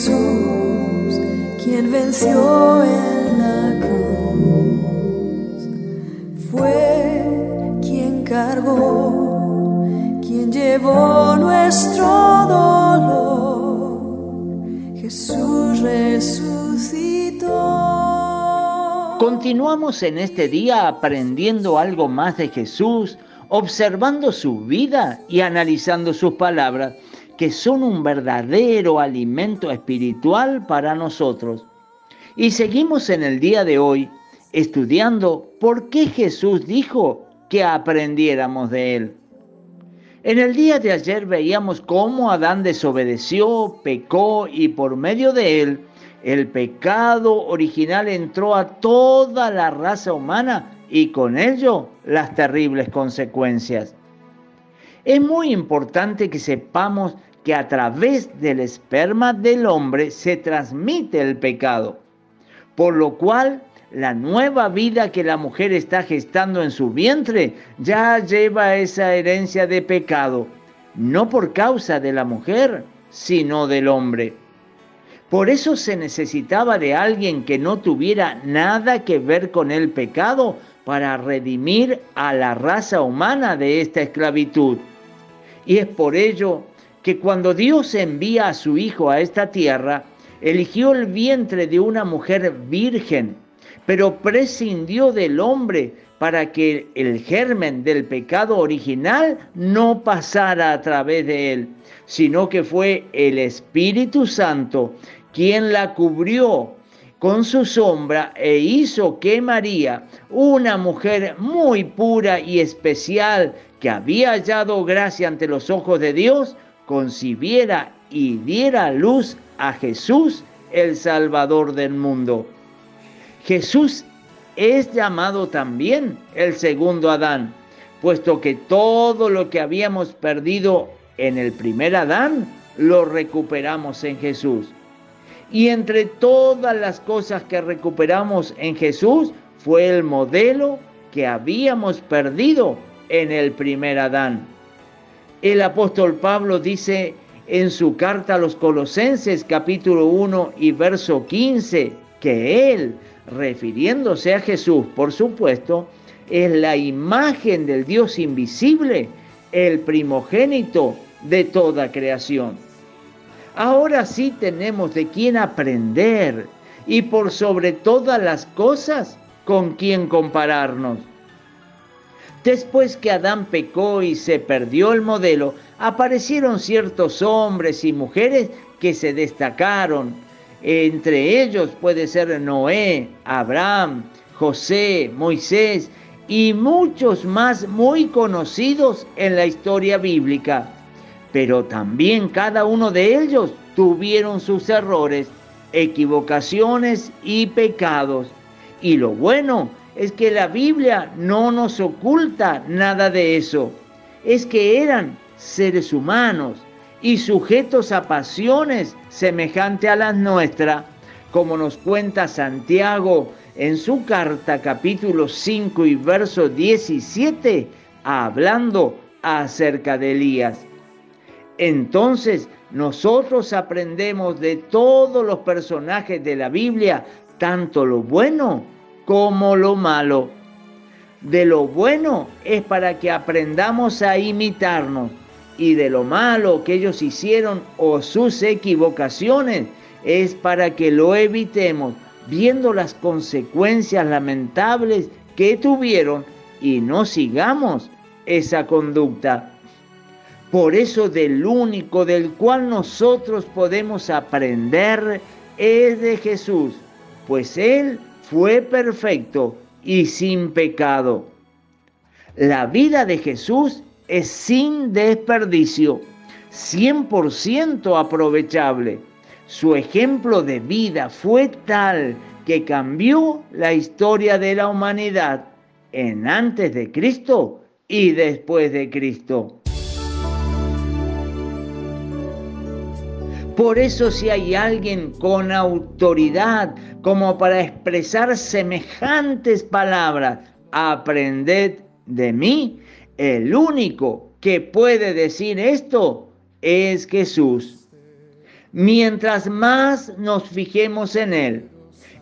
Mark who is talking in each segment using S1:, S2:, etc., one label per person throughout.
S1: Jesús, quien venció en la cruz, fue quien cargó, quien llevó nuestro dolor. Jesús resucitó.
S2: Continuamos en este día aprendiendo algo más de Jesús, observando su vida y analizando sus palabras que son un verdadero alimento espiritual para nosotros. Y seguimos en el día de hoy estudiando por qué Jesús dijo que aprendiéramos de él. En el día de ayer veíamos cómo Adán desobedeció, pecó y por medio de él el pecado original entró a toda la raza humana y con ello las terribles consecuencias. Es muy importante que sepamos que a través del esperma del hombre se transmite el pecado, por lo cual la nueva vida que la mujer está gestando en su vientre ya lleva esa herencia de pecado, no por causa de la mujer, sino del hombre. Por eso se necesitaba de alguien que no tuviera nada que ver con el pecado para redimir a la raza humana de esta esclavitud. Y es por ello que cuando Dios envía a su Hijo a esta tierra, eligió el vientre de una mujer virgen, pero prescindió del hombre para que el germen del pecado original no pasara a través de él, sino que fue el Espíritu Santo quien la cubrió con su sombra e hizo que María, una mujer muy pura y especial que había hallado gracia ante los ojos de Dios, concibiera y diera luz a Jesús, el Salvador del mundo. Jesús es llamado también el segundo Adán, puesto que todo lo que habíamos perdido en el primer Adán lo recuperamos en Jesús. Y entre todas las cosas que recuperamos en Jesús fue el modelo que habíamos perdido en el primer Adán. El apóstol Pablo dice en su carta a los Colosenses capítulo 1 y verso 15 que Él, refiriéndose a Jesús, por supuesto, es la imagen del Dios invisible, el primogénito de toda creación. Ahora sí tenemos de quién aprender y por sobre todas las cosas con quién compararnos. Después que Adán pecó y se perdió el modelo, aparecieron ciertos hombres y mujeres que se destacaron. Entre ellos puede ser Noé, Abraham, José, Moisés y muchos más muy conocidos en la historia bíblica. Pero también cada uno de ellos tuvieron sus errores, equivocaciones y pecados. Y lo bueno es que la Biblia no nos oculta nada de eso. Es que eran seres humanos y sujetos a pasiones semejantes a las nuestras, como nos cuenta Santiago en su carta capítulo 5 y verso 17, hablando acerca de Elías. Entonces nosotros aprendemos de todos los personajes de la Biblia, tanto lo bueno como lo malo. De lo bueno es para que aprendamos a imitarnos y de lo malo que ellos hicieron o sus equivocaciones es para que lo evitemos viendo las consecuencias lamentables que tuvieron y no sigamos esa conducta. Por eso del único del cual nosotros podemos aprender es de Jesús, pues Él fue perfecto y sin pecado. La vida de Jesús es sin desperdicio, 100% aprovechable. Su ejemplo de vida fue tal que cambió la historia de la humanidad en antes de Cristo y después de Cristo. Por eso si hay alguien con autoridad como para expresar semejantes palabras, aprended de mí, el único que puede decir esto es Jesús. Mientras más nos fijemos en Él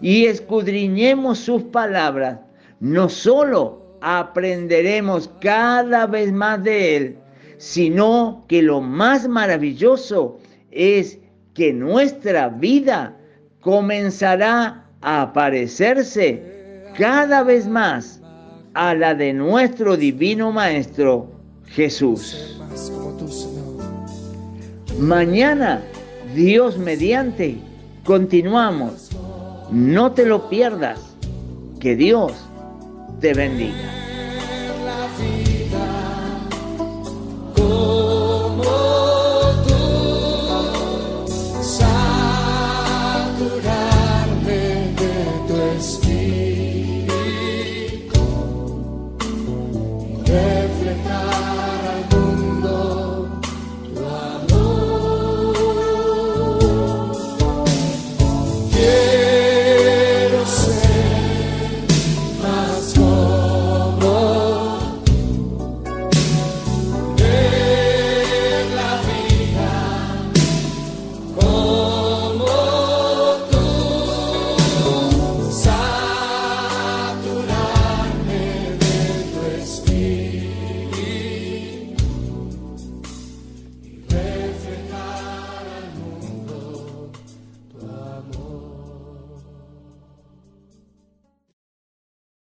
S2: y escudriñemos sus palabras, no solo aprenderemos cada vez más de Él, sino que lo más maravilloso es que nuestra vida comenzará a parecerse cada vez más a la de nuestro divino Maestro Jesús. Mañana, Dios mediante, continuamos. No te lo pierdas. Que Dios te bendiga.